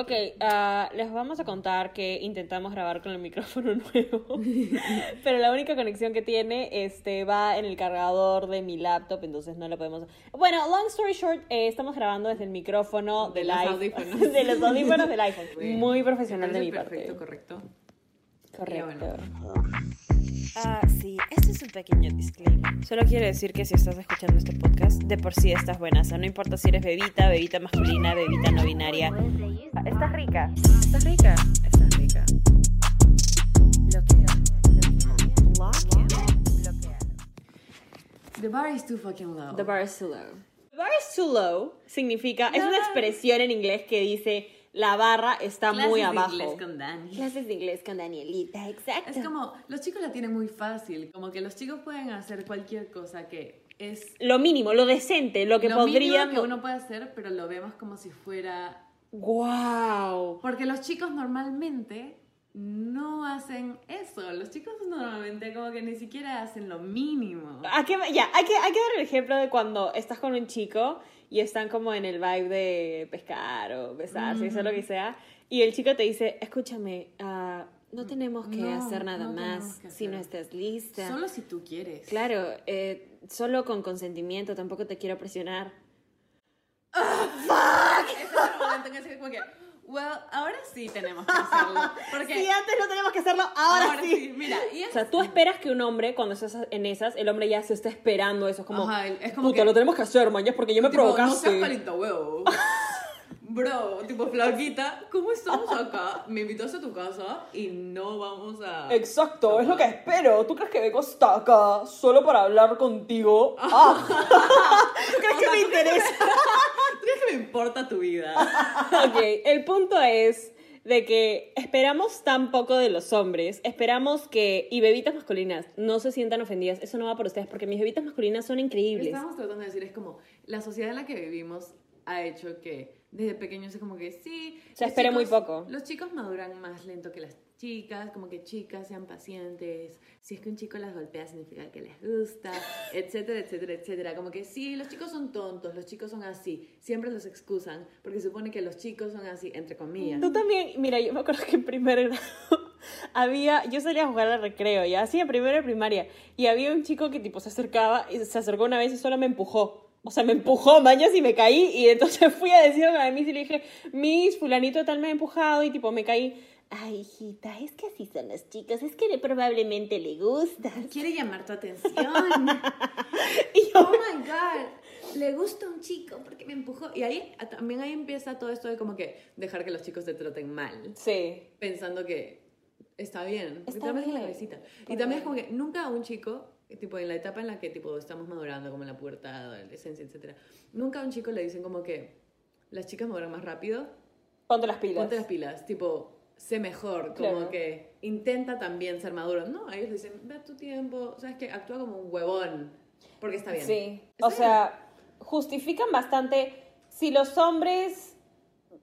Ok, ah, les vamos a contar que intentamos grabar con el micrófono nuevo, pero la única conexión que tiene este, va en el cargador de mi laptop, entonces no lo podemos... Bueno, long story short, eh, estamos grabando desde el micrófono De del los iPhone- de los audífonos del iPhone. Muy profesional de mi parte. Perfecto, correcto. Correcto. Ah, sí, este es un pequeño disclaimer. Solo quiero decir que si estás escuchando este podcast, de por sí estás buena. O sea, no importa si eres bebita, bebita masculina, bebita no binaria. Estás rica. ¿Estás rica? Estás rica. Bloquea. Bloquea. Bloquea. The bar is too fucking low. The bar is too low. The bar is too low significa, es No, una no. expresión en inglés que dice la barra está Clases muy de abajo. inglés con Dani. Clases de inglés con Danielita, exacto. Es como, los chicos la tienen muy fácil, como que los chicos pueden hacer cualquier cosa que es lo mínimo, lo decente, lo que lo mínimo podrían. que uno puede hacer, pero lo vemos como si fuera... Wow. Porque los chicos normalmente no hacen eso, los chicos normalmente como que ni siquiera hacen lo mínimo. ¿A qué- ya, hay que, hay que dar el ejemplo de cuando estás con un chico y están como en el vibe de pescar o besarse, eso lo que sea, y el chico te dice, escúchame, ah, no tenemos que No, hacer nada no más si no estás lista. Solo si tú quieres. Claro, eh, solo con consentimiento, tampoco te quiero presionar. Ese es el momento en que como que, well, ahora sí tenemos que hacerlo. Porque Si antes no teníamos que hacerlo, ahora, sí. Mira, y O sea, tú esperas que un hombre, cuando estás en esas, el hombre ya se está esperando eso. Es como, Ajá, es como puta, que- lo tenemos que hacer, mañana, porque yo me tipo, no provocaste. seas palito huevo. Bro, tipo flaquita, ¿cómo estamos acá? Me invitas a tu casa y no vamos a... Exacto, es lo que espero. ¿Tú crees que vengo hasta acá solo para hablar contigo? Ah. ¿Tú crees que me interesa? ¿Tú crees que me importa tu vida? ok, el punto es de que esperamos tan poco de los hombres, esperamos que, y bebitas masculinas, no se sientan ofendidas, eso no va por ustedes, porque mis bebitas masculinas son increíbles. Estamos tratando de decir, es como, la sociedad en la que vivimos ha hecho que desde pequeños es como que sí. Se espera muy poco. Los chicos maduran más lento que las chicas, como que chicas sean pacientes. Si es que un chico las golpea significa que les gusta, etcétera, etcétera, etcétera. Como que sí, los chicos son tontos, los chicos son así. Siempre los excusan porque supone que los chicos son así, entre comillas. Tú también, mira, yo me acuerdo que en primer grado había, yo salía a jugar al recreo, ya, así en primero de primaria, y había un chico que tipo se acercaba, y se acercó una vez y solo me empujó. O sea, me empujó, mañas, y me caí, y entonces fui a decirle a mí y le dije, Miss, fulanito tal me ha empujado, y tipo me caí. Ay, hijita, es que así son los chicos, es que probablemente le gustas. Quiere llamar tu atención. Y yo, oh my god, le gusta un chico porque me empujó. Y ahí también ahí empieza todo esto de como que dejar que los chicos te traten mal, sí, pensando que está bien. Está bien. la cabecita. Y también es como que nunca un chico, tipo en la etapa en la que tipo estamos madurando, como en la pubertad, adolescencia, etcétera, nunca a un chico le dicen como que las chicas maduran más rápido, ponte las pilas. ponte las pilas, tipo sé mejor, como Claro. que intenta también ser maduro. No, ellos dicen, ve a tu tiempo, sabes que actúa como un huevón, porque está bien. Sí, Está o sea, justifican bastante si los hombres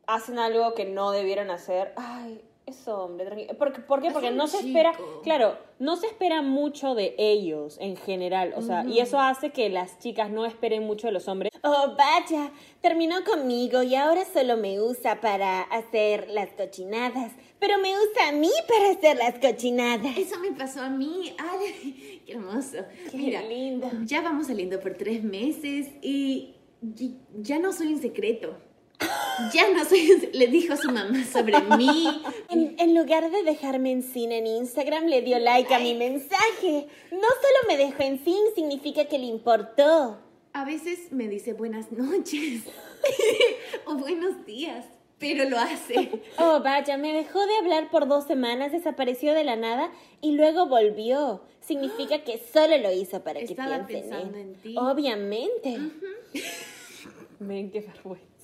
hacen algo que no debieran hacer. Ay, es hombre, tranquilo. ¿Por, qué? Porque un no se espera, claro, no se espera mucho de ellos en general, o sea, y eso hace que las chicas no esperen mucho de los hombres. Oh, vaya, terminó conmigo y ahora solo me usa para hacer las cochinadas, pero me usa a mí para hacer las cochinadas. Eso me pasó a mí. Ay, qué hermoso. Qué Mira, lindo. ya vamos saliendo por tres meses y y- ya no soy un secreto. Ya no soy Le dijo a su mamá sobre mí. En, en lugar de dejarme en sin en Instagram, le dio like a mi mensaje. No solo me dejó en sin, significa que le importó. A veces me dice buenas noches o buenos días, pero lo hace. Oh, vaya, me dejó de hablar por dos semanas, desapareció de la nada y luego volvió. Significa que solo lo hizo para que piensen pensando él. en ti. Obviamente. Ven, qué vergüenza.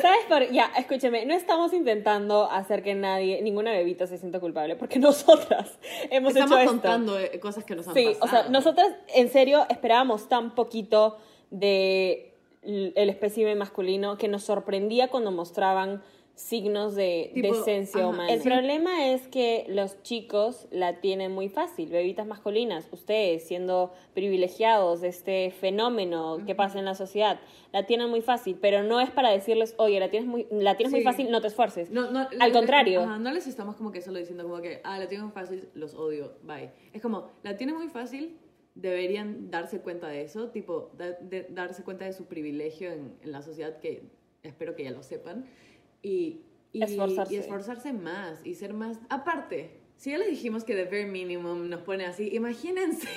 ¿Sabes? Por... Ya, escúcheme, no estamos intentando hacer que nadie, ninguna bebita se sienta culpable, porque nosotras hemos Estamos hecho esto. contando eh, cosas que nos han Sí, pasado. o sea, nosotras en serio esperábamos tan poquito de el espécimen masculino que nos sorprendía cuando mostraban signos de Tipo, decencia ajá, humana. El sí. problema es que los chicos la tienen muy fácil, bebitas masculinas, ustedes siendo privilegiados de este fenómeno que pasa en la sociedad, la tienen muy fácil, pero no es para decirles, oye, la tienes muy, la tienes muy Sí. fácil, no te esfuerces. No, no, Al contrario. ajá, no les estamos como que solo diciendo como que, ah, la tienen muy fácil, los odio, bye. Es como, la tienen muy fácil, deberían darse cuenta de eso, tipo, da- de- darse cuenta de su privilegio en, en la sociedad, que espero que ya lo sepan, y, y, Esforzarse. y esforzarse más, y ser más... Aparte, si ya les dijimos que the bare minimum nos pone así, imagínense,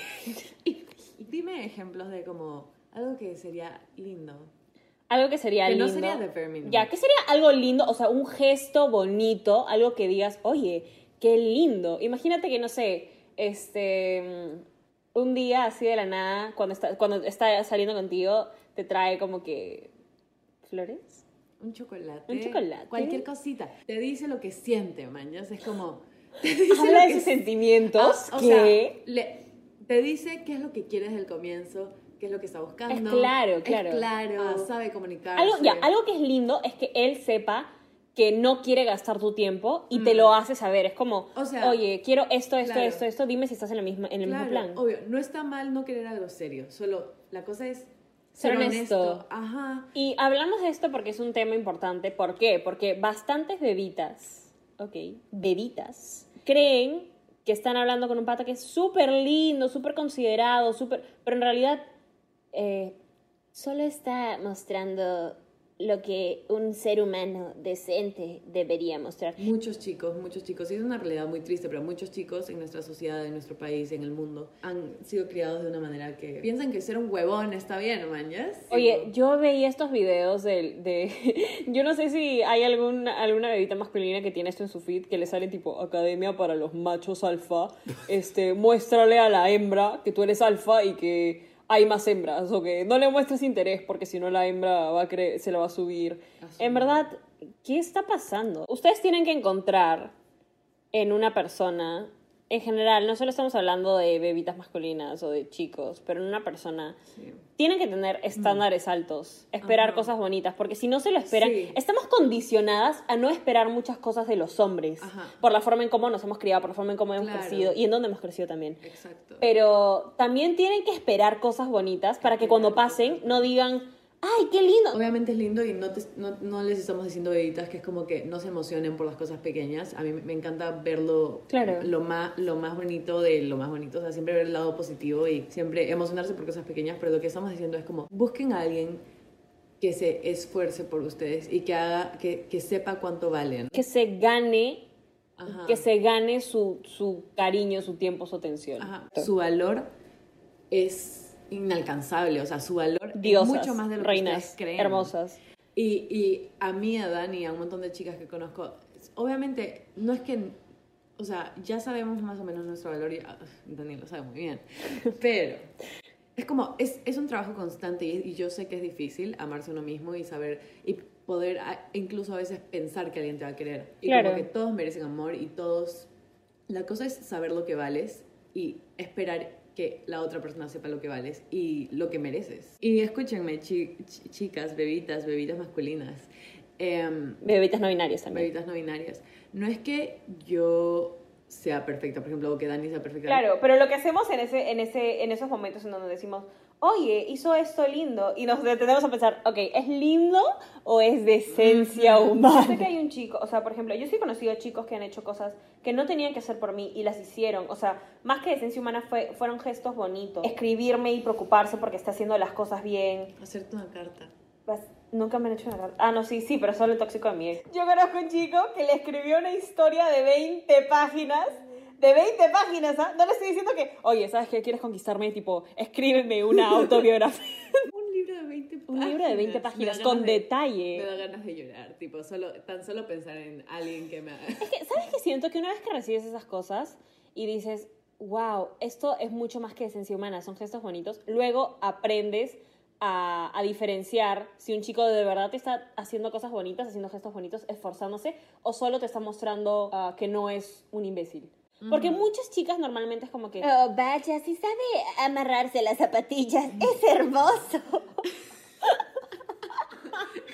dime ejemplos de como algo que sería lindo. Algo que sería Que no lindo. sería the bare minimum. Ya, ¿qué sería algo lindo? O sea, un gesto bonito, algo que digas, oye, qué lindo. Imagínate que, no sé, este, mm, un día así de la nada, cuando está, cuando está saliendo contigo, te trae como que flores. Un chocolate. Un chocolate. Cualquier cosita. Te dice lo que siente, man. ya sé, Es como. Te dice Habla lo de que sus sentimientos Ah, o que... sea, le- te dice qué es lo que quiere desde el comienzo, qué es lo que está buscando. Es claro, Es claro. claro, Ah. sabe comunicarse. Algo, ya, algo que es lindo es que él sepa que no quiere gastar tu tiempo y te lo hace saber. Es como, Mm. O sea, oye, quiero esto, esto, claro. esto, esto, dime si estás en, la misma, en el Claro, mismo plan. obvio. No está mal no querer algo serio. Solo la cosa es Ser ser, honesto. honesto. Ajá. Y hablamos de esto porque es un tema importante. ¿Por qué? Porque bastantes bebitas, ok, bebitas, creen que están hablando con un pata que es súper lindo, súper considerado, súper... Pero en realidad eh, solo está mostrando lo que un ser humano decente debería mostrar. Muchos chicos, muchos chicos, y es una realidad muy triste, pero muchos chicos en nuestra sociedad, en nuestro país, en el mundo, han sido criados de una manera que piensan que ser un huevón está bien, mañas. Oye, yo veía estos videos de, de yo no sé si hay algún, alguna bebita masculina que tiene esto en su feed que le sale tipo Academia para los machos alfa, este, muéstrale a la hembra que tú eres alfa y que hay más hembras, o que no le muestres interés porque si no la hembra va a cre- se la va a subir. En verdad, ¿qué está pasando? Ustedes tienen que encontrar en una persona, en general, no solo estamos hablando de bebitas masculinas o de chicos, pero en una persona, Sí. tienen que tener estándares altos, esperar cosas bonitas, porque si no se lo esperan, Sí. estamos condicionadas a no esperar muchas cosas de los hombres, Ajá. por la forma en cómo nos hemos criado, por la forma en cómo hemos Claro. crecido y en dónde hemos crecido también. Exacto. Pero también tienen que esperar cosas bonitas para que cuando pasen no digan, ¡ay, qué lindo! Obviamente es lindo y no, te- no, no les estamos diciendo bebitas que es como que no se emocionen por las cosas pequeñas. A mí me encanta verlo Claro. lo, más, lo más bonito de lo más bonito. O sea, siempre ver el lado positivo y siempre emocionarse por cosas pequeñas. Pero lo que estamos diciendo es como busquen a alguien que se esfuerce por ustedes y que haga, que, que sepa cuánto valen. Que se gane, Ajá. que se gane su, su cariño, su tiempo, su atención. Ajá. Su valor es inalcanzable. O sea, su valor Diosas, es mucho más de lo que reinas, ustedes creen. hermosas. Y, y a mí, a Dani, a un montón de chicas que conozco, obviamente no es que, o sea, ya sabemos más o menos nuestro valor y ah, Dani lo sabe muy bien, pero es como, es, es un trabajo constante y, y yo sé que es difícil amarse uno mismo y saber, y poder a- incluso a veces pensar que alguien te va a querer. Y Claro. como que todos merecen amor y todos, la cosa es saber lo que vales y esperar que la otra persona sepa lo que vales y lo que mereces. Y escúchenme, chi- chi- chicas, bebitas, bebitas masculinas, em, Bebitas no binarias también. bebitas no binarias. No es que yo sea perfecta, por ejemplo, o que Dani sea perfecta. Claro, pero lo que hacemos en, ese, en, ese, en esos momentos en donde decimos, oye, hizo esto lindo, y nos detenemos a pensar, ok, ¿es lindo o es decencia humana? Sé que hay un chico, o sea, por ejemplo, yo sí he conocido chicos que han hecho cosas que no tenían que hacer por mí y las hicieron. O sea, más que decencia humana fue, fueron gestos bonitos. Escribirme y preocuparse porque está haciendo las cosas bien. Hacerte una carta. Vas- Nunca me han hecho una carta. Ah, no, sí, sí, pero solo el tóxico de mi ex. Yo conozco un chico que le escribió una historia de 20 páginas. De 20 páginas, ¿ah? No le estoy diciendo que, oye, ¿sabes qué? ¿Quieres conquistarme? Tipo, escríbeme una autobiografía. Un libro de 20 páginas. un libro de 20 Me da páginas con de- detalle. Me da ganas de llorar, tipo, solo, tan solo pensar en alguien que me haga... Es que, ¿sabes qué siento? Que una vez que recibes esas cosas y dices, wow, esto es mucho más que esencia humana, son gestos bonitos, luego aprendes a, a diferenciar si un chico de verdad te está haciendo cosas bonitas, haciendo gestos bonitos, esforzándose, o solo te está mostrando ah, que no es un imbécil. Porque muchas chicas normalmente es como que... Oh, vaya, si sabe amarrarse las zapatillas, es hermoso.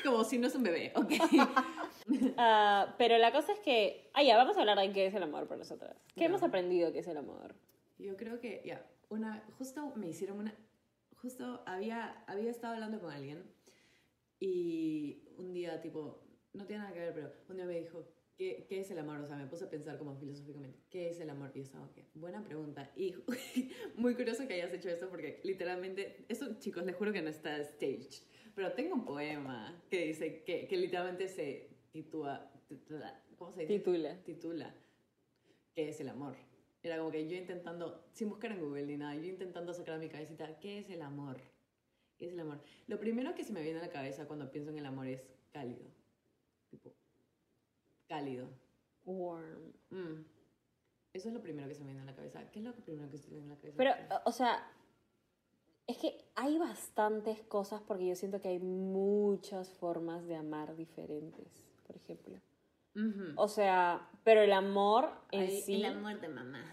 como si no es un bebé, ok. Ah, pero la cosa es que. Ah, ya, vamos a hablar de qué es el amor para nosotras. ¿Qué hemos aprendido que es el amor? Yo creo que, ya, una, justo me hicieron una, justo había, había estado hablando con alguien y un día, tipo, no tiene nada que ver, pero un día me dijo, ¿qué, qué es el amor? O sea, me puse a pensar como filosóficamente, ¿qué es el amor? Y yo estaba, ok, buena pregunta. Y muy curioso que hayas hecho esto porque literalmente, eso chicos, les juro que no está staged, pero tengo un poema que dice, que, que literalmente se titula, titula, ¿cómo se dice? Titula. titula ¿Qué es el amor? Era como que yo intentando, sin buscar en Google ni nada, yo intentando sacar a mi cabecita, ¿qué es el amor? ¿Qué es el amor? Lo primero que se me viene a la cabeza cuando pienso en el amor es cálido. Cálido. Warm. Mm. Eso es lo primero que se me viene a la cabeza. ¿Qué es lo primero que se me viene a la cabeza? Pero, o sea, es que hay bastantes cosas porque yo siento que hay muchas formas de amar diferentes, por ejemplo. O sea, pero el amor en Ay, sí. El amor de mamá.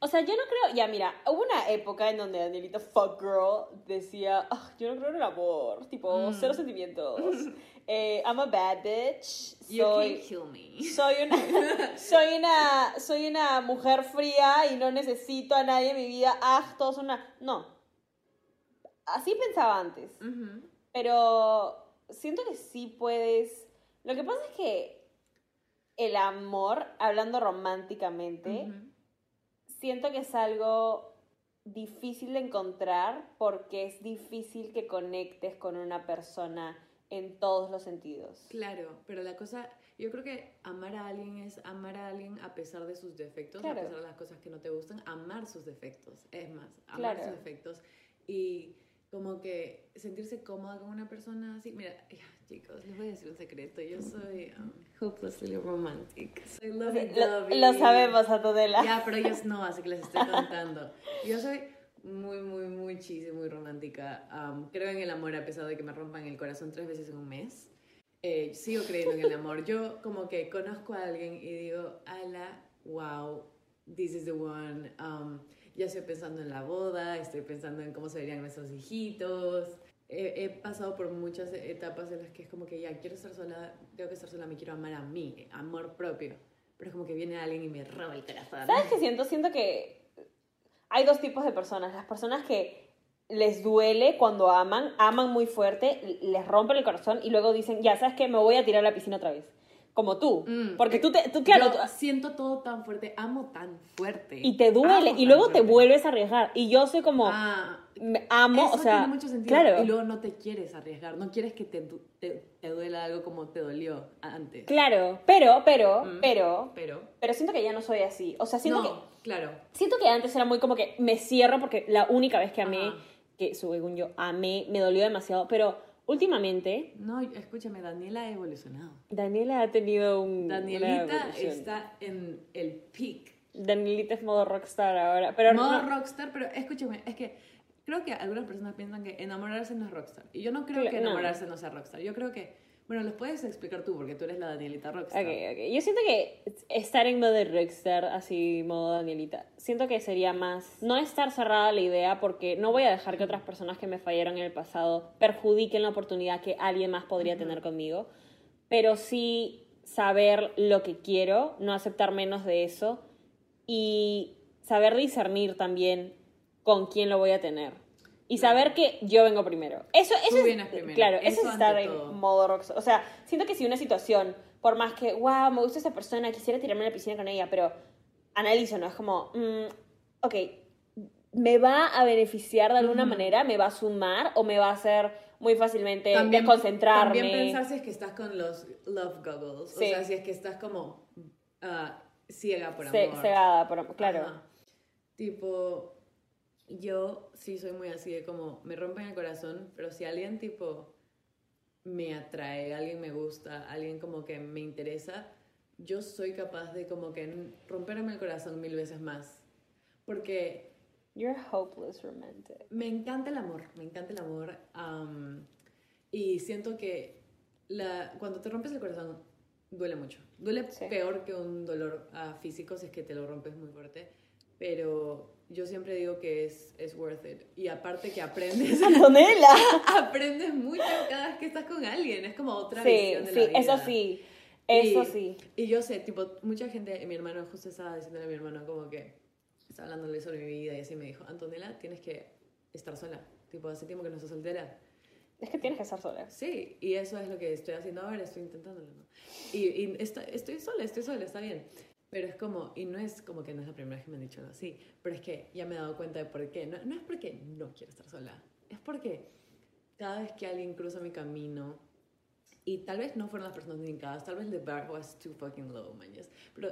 O sea, yo no creo. Ya, mira, hubo una época en donde Danielita Fuck Girl decía: "Ah, Yo no creo en el amor, tipo, Mm. cero sentimientos. Eh, I'm a bad bitch. You Soy, can't kill me. soy, una, soy, una, soy una mujer fría y no necesito a nadie en mi vida. Ah, todos son una. No. Así pensaba antes. Pero siento que sí puedes. Lo que pasa es que el amor, hablando románticamente, siento que es algo difícil de encontrar porque es difícil que conectes con una persona en todos los sentidos. Claro, pero la cosa, yo creo que amar a alguien es amar a alguien a pesar de sus defectos, Claro. a pesar de las cosas que no te gustan, amar sus defectos, es más, amar Claro. sus defectos y como que sentirse cómoda con una persona así. Mira, chicos, les voy a decir un secreto, yo soy um, hopelessly romantic, soy lovey Lo, lo sabemos, Antonella. Ya, pero ellos no, así que les estoy contando. Yo soy muy, muy, muy cheesy, muy romántica. Creo en el amor a pesar de que me rompan el corazón tres veces en un mes. Eh, sigo creyendo en el amor. Yo como que conozco a alguien y digo, ala, wow, this is the one. Am, ya estoy pensando en la boda, estoy pensando en cómo se verían nuestros hijitos. He, he pasado por muchas etapas en las que es como que ya quiero estar sola, tengo que estar sola, me quiero amar a mí, amor propio. Pero es como que viene alguien y me roba el corazón. ¿Sabes qué siento? Siento que hay dos tipos de personas. Las personas que les duele cuando aman, aman muy fuerte, les rompen el corazón y luego dicen, ya, ¿sabes qué? Me voy a tirar a la piscina otra vez. Como tú. Mm. Porque tú, te, tú claro, Yo tú- siento todo tan fuerte, amo tan fuerte. y te duele y luego te vuelves a arriesgar. Y yo soy como, Ah, amo, eso o sea, tiene mucho sentido. claro. Y luego no te quieres arriesgar, no quieres que te, te, te duela algo como te dolió antes. Claro, pero, pero, Mm. pero, Pero, pero siento que ya no soy así. O sea, siento no, que claro. Siento que antes era muy como que me cierro porque la única vez que amé, Ajá. que según yo amé, me dolió demasiado. Pero últimamente, No, escúchame, Daniela ha evolucionado. Daniela ha tenido un. Danielita está en el peak. Danielita es modo rockstar ahora. Pero Modo no- rockstar, pero escúchame, es que creo que algunas personas piensan que enamorarse no es rockstar. Y yo no creo que no. enamorarse no. sea rockstar. Yo creo que, bueno, les puedes explicar tú, porque tú eres la Danielita rockstar. Ok, ok. Yo siento que estar en modo rockstar, así modo Danielita, siento que sería más no estar cerrada a la idea porque no voy a dejar que otras personas que me fallaron en el pasado perjudiquen la oportunidad que alguien más podría tener conmigo, pero sí saber lo que quiero, no aceptar menos de eso y saber discernir también con quién lo voy a tener. Y saber que yo vengo primero. Eso, eso Tú es, primero. Claro, Eso eso es estar en modo rockstar. O sea, siento que si una situación, por más que, wow, me gusta esa persona, quisiera tirarme a la piscina con ella, pero analizo, ¿no? Es como, mm, ok, ¿me va a beneficiar de alguna Ujú. manera? ¿Me va a sumar o me va a hacer muy fácilmente También- desconcentrarme? También pensar si es que estás con los love goggles. Sí. O sea, si es que estás como ah, ciega por amor. cegada, por- claro. Ajá. Tipo, yo sí soy muy así de como, me rompen el corazón, pero si alguien tipo me atrae, alguien me gusta, alguien como que me interesa, yo soy capaz de como que romperme el corazón mil veces más. Porque You're hopeless romantic. me encanta el amor, me encanta el amor. am, y siento que la, cuando te rompes el corazón duele mucho. Duele Sí. peor que un dolor ah, físico si es que te lo rompes muy fuerte. Pero yo siempre digo que es, es worth it. Y aparte que aprendes, Antonella. aprendes mucho cada vez que estás con alguien. Es como otra Sí, visión de sí, la vida. eso sí. Eso Y- sí. Y yo sé, tipo, mucha gente, mi hermano justo estaba diciéndole a mi hermano como que estaba hablándole sobre mi vida y así me dijo, Antonella, tienes que estar sola. Tipo, hace tiempo que no estás soltera. Es que tienes que estar sola. Sí, y eso es lo que estoy haciendo ahora, estoy intentándolo, ¿no? Y, y está- estoy sola, estoy sola, está bien. Pero es como, y no es como que no es la primera vez que me han dicho algo así, pero es que ya me he dado cuenta de por qué. No, no es porque no quiero estar sola, es porque cada vez que alguien cruza mi camino, y tal vez no fueron las personas indicadas, tal vez the bar was too fucking low, mañas, pero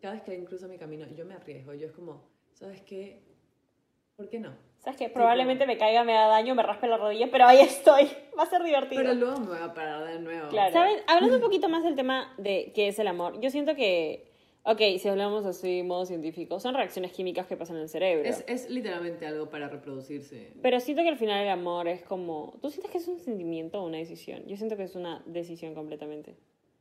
cada vez que alguien cruza mi camino, yo me arriesgo, yo es como, ¿sabes qué? ¿Por qué no? ¿Sabes qué? Probablemente me caiga, me da daño, me raspe la rodilla, pero ahí estoy. Va a ser divertido. Pero luego me voy a parar de nuevo. Claro. ¿Saben? Hablando un poquito más del tema de qué es el amor, yo siento que, ok, si hablamos así, modo científico, son reacciones químicas que pasan en el cerebro. Es, es literalmente algo para reproducirse. Pero siento que al final el amor es como... ¿Tú sientes que es un sentimiento o una decisión? Yo siento que es una decisión completamente.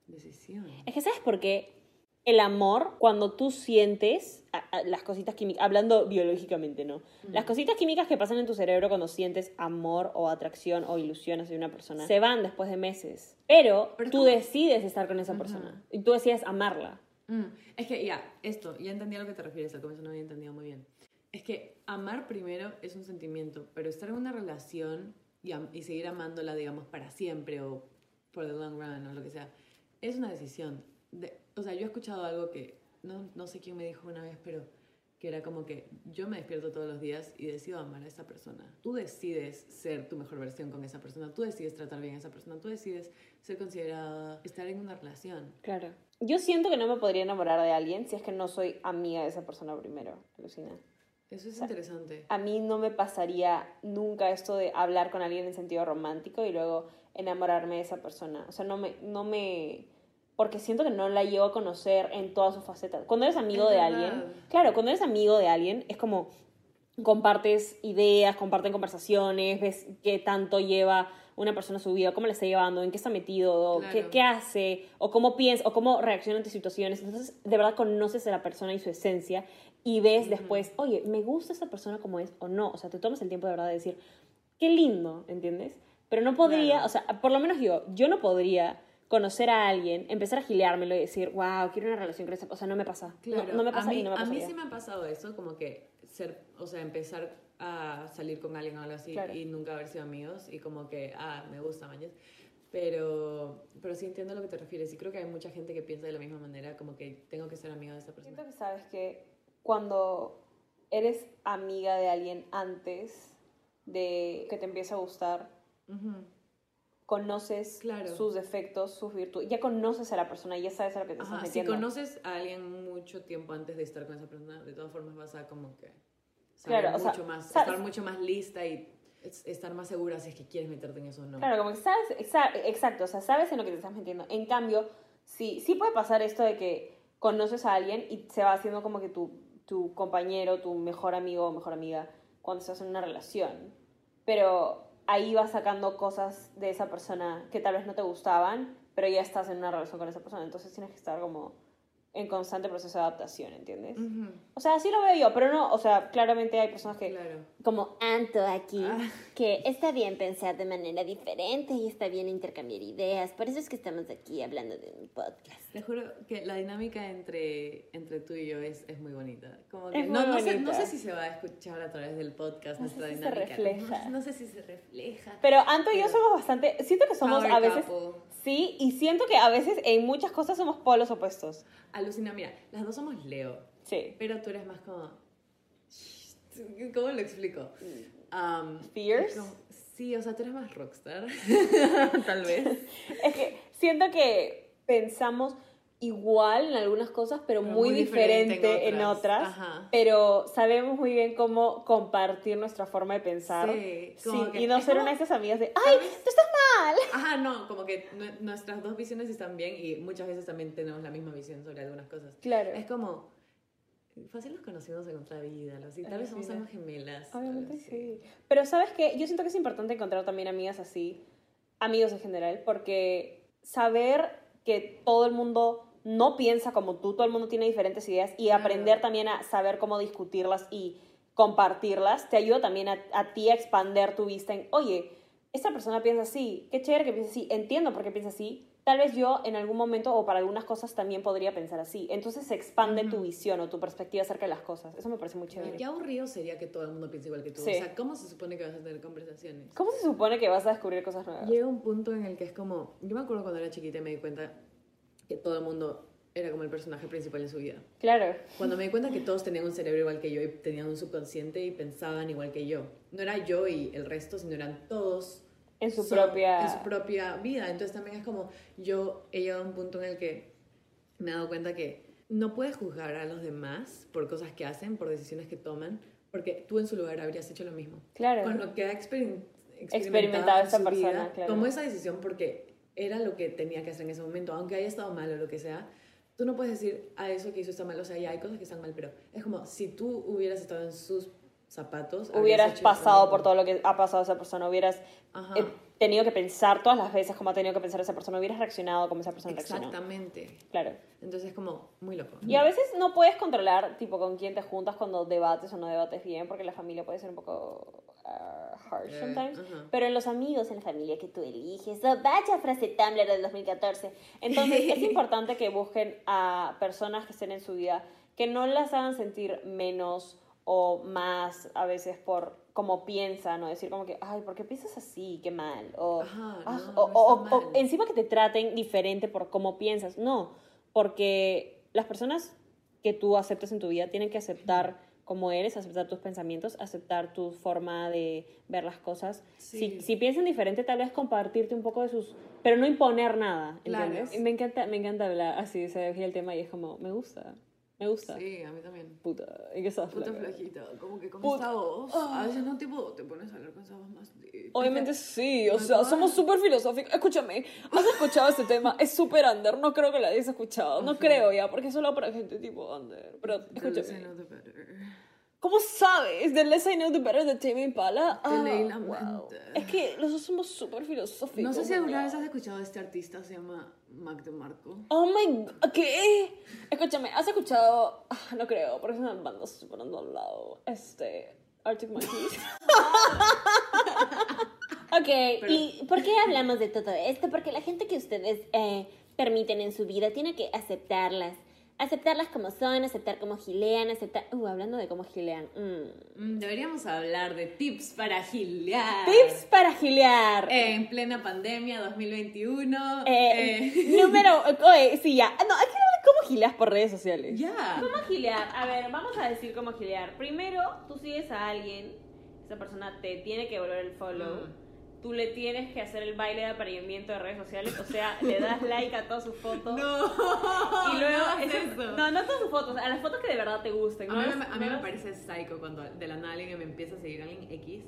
Decisión. Es que, ¿sabes por qué? El amor, cuando tú sientes a- a- las cositas químicas, hablando biológicamente, ¿no? Las cositas químicas que pasan en tu cerebro cuando sientes amor o atracción o ilusión hacia una persona, se van después de meses. Pero, Pero tú como- decides estar con esa persona y tú decides amarla. Mm, Es que ya, esto, ya entendí a lo que te refieres, al comienzo no había entendido muy bien. Es que amar primero es un sentimiento, pero estar en una relación y, y seguir amándola, digamos, para siempre o por the long run o lo que sea, es una decisión. De- o sea, yo he escuchado algo que no, no sé quién me dijo una vez, pero que era como que yo me despierto todos los días y decido amar a esa persona. Tú decides ser tu mejor versión con esa persona, tú decides tratar bien a esa persona, tú decides ser considerada, estar en una relación. Claro. Yo siento que no me podría enamorar de alguien si es que no soy amiga de esa persona primero, Alucina. Eso es interesante. A mí no me pasaría nunca esto de hablar con alguien en sentido romántico y luego enamorarme de esa persona. O sea, no me, no me, porque siento que no la llevo a conocer en todas sus facetas. Cuando eres amigo Es de verdad. alguien, claro, cuando eres amigo de alguien es como compartes ideas, comparten conversaciones, ves qué tanto lleva una persona a su vida, cómo le está llevando, en qué está metido, o qué, Claro. qué hace, o cómo piensa, o cómo reacciona ante situaciones. Entonces, de verdad conoces a la persona y su esencia y ves después, oye, me gusta esa persona como es o no. O sea, te tomas el tiempo de verdad de decir, qué lindo, ¿entiendes? Pero no podría, Claro. o sea, por lo menos yo, yo no podría conocer a alguien, empezar a gileármelo y decir, wow, quiero una relación con esa O sea, no me pasa. No- Claro, no, me pasa a mí, y no me a mí sí me ha pasado eso, como que ser, o sea, empezar a salir con alguien o algo así Claro. y nunca haber sido amigos y como que, ah, me gusta, mañas. Pero, pero sí entiendo a lo que te refieres y creo que hay mucha gente que piensa de la misma manera, como que tengo que ser amigo de esa persona. Siento que sabes que cuando eres amiga de alguien antes de que te empiece a gustar, Ujú. Conoces Claro. sus defectos, sus virtudes, ya conoces a la persona y ya sabes a lo que te Ajá, estás si metiendo. conoces a alguien mucho tiempo antes de estar con esa persona, de todas formas vas a como que Claro, saber o sea, mucho más, sabes- estar mucho más lista y es- estar más segura si es que quieres meterte en eso o no. Claro, como que sabes, exa- exacto, o sea, sabes en lo que te estás metiendo. En cambio, sí, sí puede pasar esto de que conoces a alguien y se va haciendo como que tu, tu compañero, tu mejor amigo o mejor amiga cuando estás en una relación. Pero ahí vas sacando cosas de esa persona que tal vez no te gustaban, pero ya estás en una relación con esa persona. Entonces tienes que estar como en constante proceso de adaptación, ¿entiendes? O sea, así lo veo yo, pero no, o sea, claramente hay personas que Claro. Como Anto aquí, Ah. que está bien pensar de manera diferente y está bien intercambiar ideas. Por eso es que estamos aquí hablando de un podcast. Te juro que la dinámica entre, entre tú y yo es, es muy bonita. Como Es muy no, no, sé, no bonita. sé si se va a escuchar a través del podcast No sé nuestra se dinámica. refleja. No, no sé si se refleja. Pero Anto y yo somos bastante, siento que somos a veces, couple. sí, y siento que a veces en muchas cosas somos polos opuestos. Alucina, mira, las dos somos Leo, Sí. pero tú eres más como... ¿Cómo lo explico? Um, Fierce. como- sí, o sea, tú eres más rockstar, tal vez. Es que siento que pensamos igual en algunas cosas, pero, Pero muy, muy diferente, diferente en en otras. Ajá. Pero sabemos muy bien cómo compartir nuestra forma de pensar. Sí, Sí, que y no ser como- una de esas amigas de, ¡ay, tú estás mal! Ajá, no, como que nue- nuestras dos visiones están bien y muchas veces también tenemos la misma visión sobre algunas cosas. Claro. Es como, fácil nos conocimos en otra vida, algo así. Tal vez somos almas gemelas. Obviamente sí. Pero sabes qué, yo siento que es importante encontrar también amigas así, amigos en general, porque saber que todo el mundo no piensa como tú, todo el mundo tiene diferentes ideas y aprender también a saber cómo discutirlas y compartirlas te ayuda también a, a ti a expander tu vista en, oye, esta persona piensa así, qué chévere que piensa así, entiendo por qué piensa así, tal vez yo en algún momento o para algunas cosas también podría pensar así. Entonces se expande tu visión o tu perspectiva acerca de las cosas. Eso me parece muy chévere. Qué aburrido sería que todo el mundo piense igual que tú. Sí. O sea, ¿cómo se supone que vas a tener conversaciones? ¿Cómo se supone que vas a descubrir cosas nuevas? Llega un punto en el que es como. Yo me acuerdo cuando era chiquita y me di cuenta que todo el mundo era como el personaje principal en su vida. Claro. Cuando me di cuenta que todos tenían un cerebro igual que yo y tenían un subconsciente y pensaban igual que yo. No era yo y el resto, sino eran todos En su propia... en su propia vida. Entonces también es como yo he llegado a un punto en el que me he dado cuenta que no puedes juzgar a los demás por cosas que hacen, por decisiones que toman, porque tú en su lugar habrías hecho lo mismo. Claro. Con lo que ha experim- Experimentado en esta su persona, vida, claro. tomó esa decisión porque era lo que tenía que hacer en ese momento, aunque haya estado mal o lo que sea. Tú no puedes decir a eso que hizo está mal, o sea, ya hay cosas que están mal, pero es como si tú hubieras estado en sus zapatos, hubieras pasado por todo lo que ha pasado esa persona, hubieras eh, tenido que pensar todas las veces como ha tenido que pensar esa persona, hubieras reaccionado como esa persona reaccionó. Exactamente. Claro. Entonces es como muy loco. Y a veces no puedes controlar, tipo, con quién te juntas cuando debates o no debates bien, porque la familia puede ser un poco uh, harsh Eh, sometimes. ajá. Pero en los amigos, en la familia que tú eliges, oh, vaya frase Tumblr del 2014. Entonces es importante que busquen a personas que estén en su vida, que no las hagan sentir menos o más a veces por cómo piensan o decir como que, ay, ¿por qué piensas así? Qué mal. O, Ajá, "Ah", no, o, no o- está o mal. encima que te traten diferente por cómo piensas. No, porque las personas que tú aceptas en tu vida tienen que aceptar como eres, aceptar tus pensamientos, aceptar tu forma de ver las cosas. Sí. Si, si piensan diferente, tal vez compartirte un poco de sus... Pero no imponer nada, Claro. ¿entiendes? Y Me encanta, me encanta hablar así, se desvía el tema y es como, me gusta, me gusta. Sí, a mí también. Puta, ¿en qué estás Puta flojita, como que con Puta. esta voz. A veces no tipo te pones a hablar con esa voz más deep. Obviamente sí, o sea, somos súper filosóficos. Escúchame, ¿has escuchado este tema? Es súper under, no creo que lo hayas escuchado. No creo ya, porque es solo para gente tipo under. Pero escúchame. ¿Cómo sabes? The less I know, the better de Tame Impala. Te Ah, leí la wow. Es que los dos somos súper filosóficos. No sé si alguna vez has escuchado a este artista, se llama Mac DeMarco. Oh my god, ¿qué? Escúchame, ¿has escuchado? Ah, No creo, porque es una banda súper lado. Este. Arctic Monkeys. ok, ¿y por qué hablamos de todo esto? Porque la gente que ustedes eh, permiten en su vida tiene que aceptarlas. Aceptarlas como son, aceptar cómo gilean, aceptar. Uh, hablando de cómo gilean. mm. Mm, Deberíamos hablar de tips para gilear. Tips para gilear. En plena pandemia 2021. Eh, eh, Número. Oye, sí, ya. No, hay que hablar de cómo gileas por redes sociales. Ya. ¿Cómo gilear? A ver, vamos a decir cómo gilear. Primero, tú sigues a alguien, esa persona te tiene que volver el follow. Mm. Tú le tienes que hacer el baile de apareamiento de redes sociales, o sea, le das like a todas sus fotos. No. y luego, no eso- no, no todas sus fotos, a las fotos que de verdad te gusten. A ¿no? mí, me, a mí parece psycho cuando de la nada alguien me empieza a seguir, alguien X,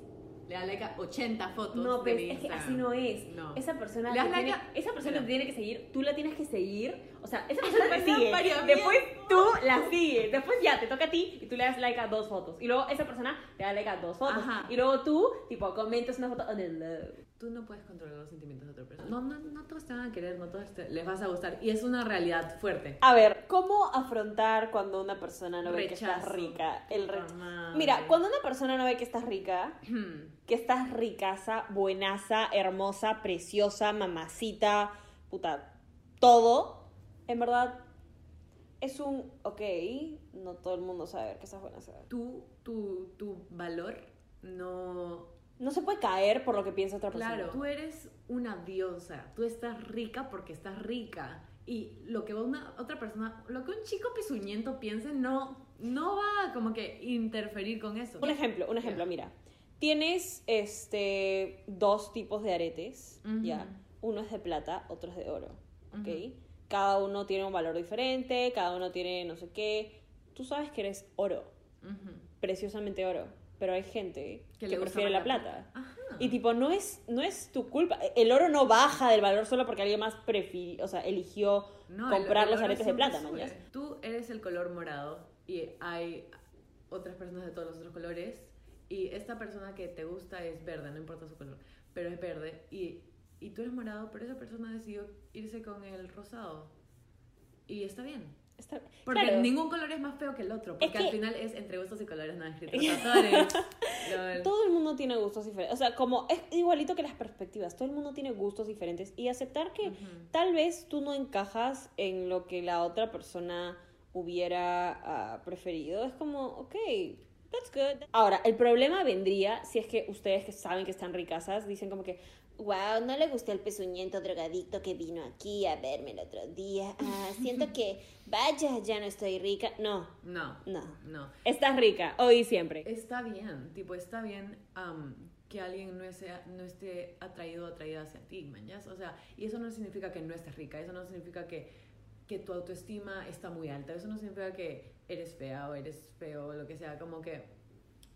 le da like a 80 fotos No, de pues es que así no es. No. Esa persona, Le te das like tiene, a- esa persona te tiene que seguir, tú la tienes que seguir. O sea, esa persona te sigue. Después tú la sigues. Después ya te toca a ti y tú le das like a dos fotos. Y luego esa persona te da like a dos fotos. Ajá. Y luego tú, tipo, comentas una foto love. Tú no puedes controlar los sentimientos de otra persona. No, no, no todos te van a querer, no todos te- les vas a gustar. Y es una realidad fuerte. A ver, ¿cómo afrontar cuando una persona no ve que estás Rechazo. rica? El re- Puta madre. Mira, cuando una persona no ve que estás rica, que estás ricaza, buenaza, hermosa, preciosa, mamacita, puta, todo, en verdad es un, ok, no todo el mundo sabe que estás buenaza. Tú, tu, tu valor no... No se puede caer por lo que piensa otra persona. Claro, tú eres una diosa, tú estás rica porque estás rica. Y lo que una otra persona, lo que un chico pisuñento piense, no, no va como que interferir con eso. Un ejemplo, un ejemplo, mira. Tienes este dos tipos de aretes, ya. Uno es de plata, otro es de oro, ¿ok? Cada uno tiene un valor diferente, cada uno tiene no sé qué. Tú sabes que eres oro, Ujú. preciosamente oro, pero hay gente que, Que prefiere la la plata. Y tipo, no es, no es tu culpa. El oro no baja del valor solo porque alguien más prefirió, o sea, eligió No, comprar el- el los aretes de plata. Tú eres el color morado y hay otras personas de todos los otros colores y esta persona que te gusta es verde, no importa su color, pero es verde y, y tú eres morado, pero esa persona decidió irse con el rosado. Y está bien. Está- Porque claro, ningún color es más feo que el otro. Porque que- al final es entre gustos y colores nada escrito. Todo el mundo tiene gustos diferentes. O sea, como es igualito que las perspectivas. Todo el mundo tiene gustos diferentes. Y aceptar que Ujú. tal vez tú no encajas en lo que la otra persona hubiera ah, preferido. Es como, ok, that's good. Ahora, el problema vendría si es que ustedes que saben que están ricasas dicen como que, wow, no le gustó el pezuñento drogadicto que vino aquí a verme el otro día. Ah, siento que, vaya, ya no estoy rica. No, No. no. No. Estás rica, hoy y siempre. Está bien, tipo, está bien que alguien no, sea, no esté atraído o atraída hacia ti, mañas. O sea, y eso no significa que no estés rica, eso no significa que, que tu autoestima está muy alta, eso no significa que eres fea o eres feo o lo que sea, como que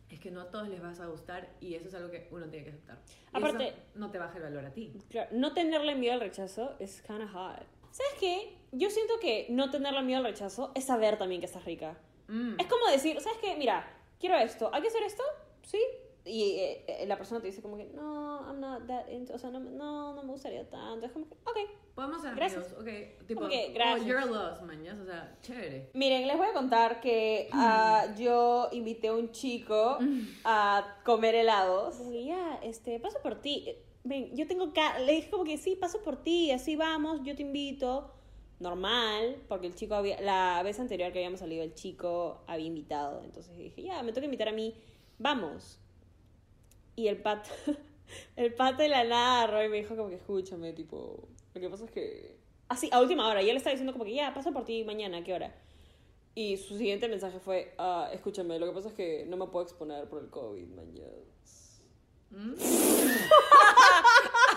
es que no a todos les vas a gustar y eso es algo que uno tiene que aceptar. Aparte- eso no te baja el valor a ti. Claro, no tenerle miedo al rechazo es kind of hard. ¿Sabes qué? Yo siento que no tenerle miedo al rechazo es saber también que estás rica. Mm. Es como decir, ¿sabes qué? Mira, quiero esto. ¿Hay que hacer esto? Sí. Y eh, eh, la persona te dice como que, no, I'm not that into, o sea, no, no, no me gustaría tanto. Es como que, ok. Podemos ser Gracias. amigos, ok. Tipo, Ok, oh, gracias. you're loss, mañas, o sea, chévere. Miren, les voy a contar que ah, yo invité a un chico a comer helados. Como que, ya, este, paso por ti. Ven, yo tengo... Le dije como que sí, paso por ti, así vamos, yo te invito. Normal, porque el chico había... La vez anterior que habíamos salido, el chico había invitado. Entonces dije, ya, me toca invitar a mí, vamos. Y el pato... El pato de la nada agarró y me dijo como que escúchame, tipo... Lo que pasa es que... Así, a última hora. Y él estaba diciendo como que ya, paso por ti mañana, ¿a qué hora? Y su siguiente mensaje fue, ah, escúchame, lo que pasa es que no me puedo exponer por el COVID, mañana. ¿Mm?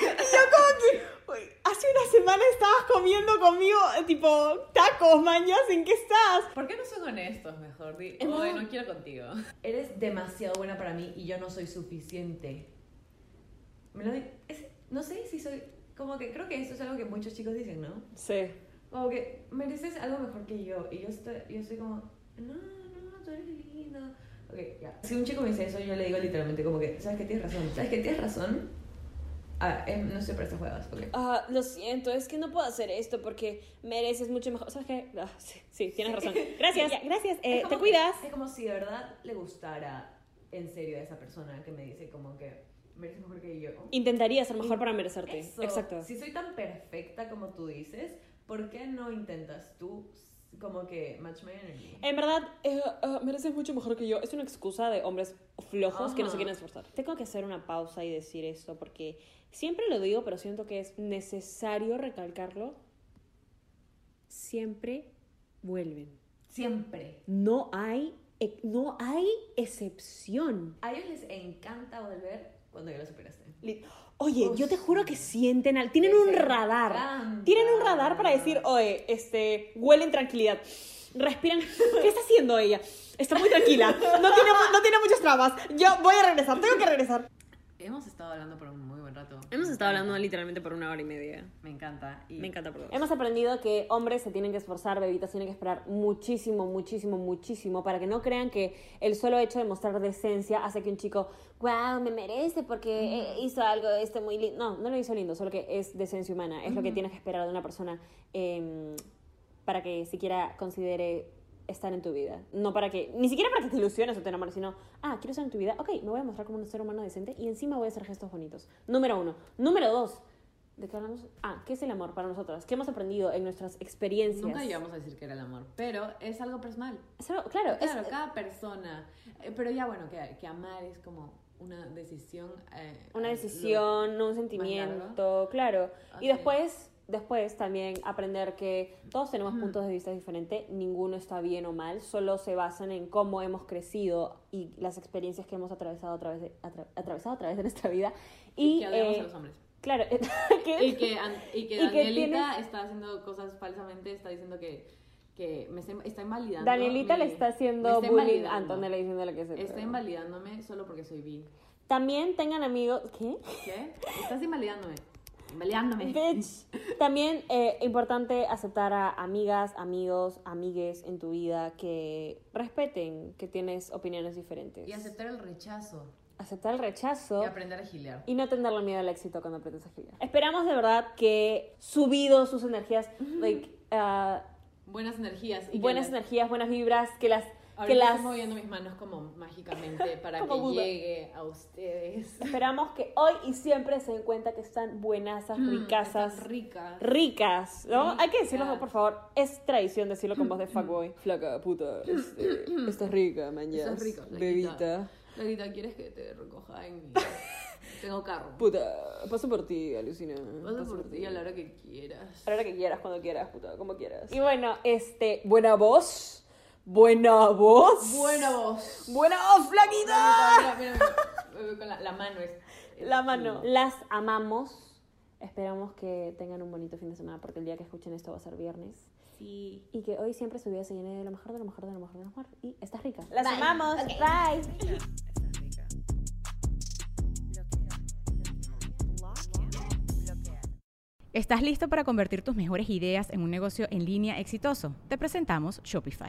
Y yo como que, "Uy, hace una semana estabas comiendo conmigo, tipo, tacos, mañana, ¿en qué estás? ¿Por qué no son honestos mejor? Di, No. "Oye, no quiero contigo. Eres demasiado buena para mí y yo no soy suficiente. Me lo es- no sé si soy... Como que creo que eso es algo que muchos chicos dicen, ¿no? Sí. Como que mereces algo mejor que yo. Y yo estoy, yo estoy como, no, no, tú eres linda. Ok, ya. Si un chico me dice eso, yo le digo literalmente como que, ¿sabes que tienes razón? ¿Sabes que tienes razón? Ah, em, no estoy para estas juegas, ok. Ah, lo siento, es que no puedo hacer esto porque mereces mucho mejor. ¿Sabes qué? Ah, sí, sí, tienes razón. Gracias, Ya, gracias, eh, te que- cuidas. es como si de verdad le gustara en serio a esa persona que me dice como que mereces mejor que yo. Intentaría ser mejor para merecerte. Eso. Exacto. Si soy tan perfecta como tú dices, ¿por qué no intentas tú como que match my energy? En verdad, eh, ah, mereces mucho mejor que yo. Es una excusa de hombres flojos que no se quieren esforzar. Tengo que hacer una pausa y decir esto porque siempre lo digo, pero siento que es necesario recalcarlo. Siempre vuelven. Siempre. No hay, e- no hay excepción. A ellos les encanta volver cuando ya lo superaste. Oye, Oh, yo te juro que sienten al, tienen un radar. encanta. Tienen un radar para decir, oye, este, huelen tranquilidad. Respiran. ¿Qué está haciendo ella? Está muy tranquila. No tiene, no tiene muchas trabas. Yo voy a regresar, tengo que regresar. Hemos estado hablando por un rato. Hemos estado hablando literalmente por una hora y media. Me encanta. Y Me encanta por Hemos aprendido que hombres se tienen que esforzar, bebitas tienen que esperar muchísimo, muchísimo, muchísimo para que no crean que el solo hecho de mostrar decencia hace que un chico, wow, me merece porque hizo algo este muy lindo. No, no lo hizo lindo, solo que es decencia humana. Es lo que tienes que esperar de una persona em, para que siquiera considere estar en tu vida. No para que, ni siquiera para que te ilusiones o te enamores, sino, ah, quiero estar en tu vida, ok, me voy a mostrar como un ser humano decente y encima voy a hacer gestos bonitos. Número uno. Número dos. ¿De qué hablamos? Ah, ¿qué es el amor para nosotras? ¿Qué hemos aprendido en nuestras experiencias? Nunca llegamos a decir que era el amor, pero es algo personal. Es algo- claro, Claro, es cada persona. Eh, pero ya bueno, que, que amar es como una decisión. eh, una eh, decisión, un sentimiento, claro. Y Ok. después, después también aprender que todos tenemos puntos de vista diferentes, ninguno está bien o mal, solo se basan en cómo hemos crecido y las experiencias que hemos atravesado a través de, atra- atravesado a través de nuestra vida. Y, Y, que odiamos eh, a los hombres. Claro, que- Y que, y que y que Danielita tienes- está haciendo cosas falsamente, está diciendo que, que me está, invalidando. Danielita le está me haciendo está bullying a. Antonella diciéndole que se Está invalidándome solo porque soy bi. También tengan amigos. ¿Qué? ¿Qué? Estás invalidándome. Invalidándome. Bitch. También eh, importante aceptar a amigas, amigos, amigues en tu vida que respeten que tienes opiniones diferentes. Y aceptar el rechazo. Aceptar el rechazo Y aprender a gilear. y no tenerle miedo al éxito cuando aprendes a girar. Esperamos de verdad que subido sus energías, like, ah, Buenas energías. Y buenas las- energías, buenas vibras, que las... Que Ahorita las estoy moviendo mis manos como mágicamente para Como que Buda. llegue a ustedes. Esperamos que hoy y siempre se den cuenta que están buenasas, ricasas, Están ricas. ricas, ¿no? Hay que decirlo, por favor. Es tradición decirlo con voz de fuckboy. Flaca, puta, este, estás rica, mañana. Estás rica. Bebita. Clarita, ¿quieres que te recoja en mi... Tengo carro. Puta, paso por ti, alucina. Paso por ti a la hora que quieras. A la hora que quieras, cuando quieras, puta, como quieras. Y bueno, este, buena voz. Buena voz. Buena voz. Buena voz, flaquita. Mira, mira, mira, mira. Con la, la mano es... La mano. Las amamos. Esperamos que tengan un bonito fin de semana porque el día que escuchen esto va a ser viernes. Sí. Y que hoy siempre su vida se llene de lo mejor, de lo mejor, de lo mejor, de lo mejor. Y estás rica. Las Bye. amamos. Bye. Estás rica. Bloquea. ¿Estás listo para convertir tus mejores ideas en un negocio en línea exitoso? Te presentamos Shopify.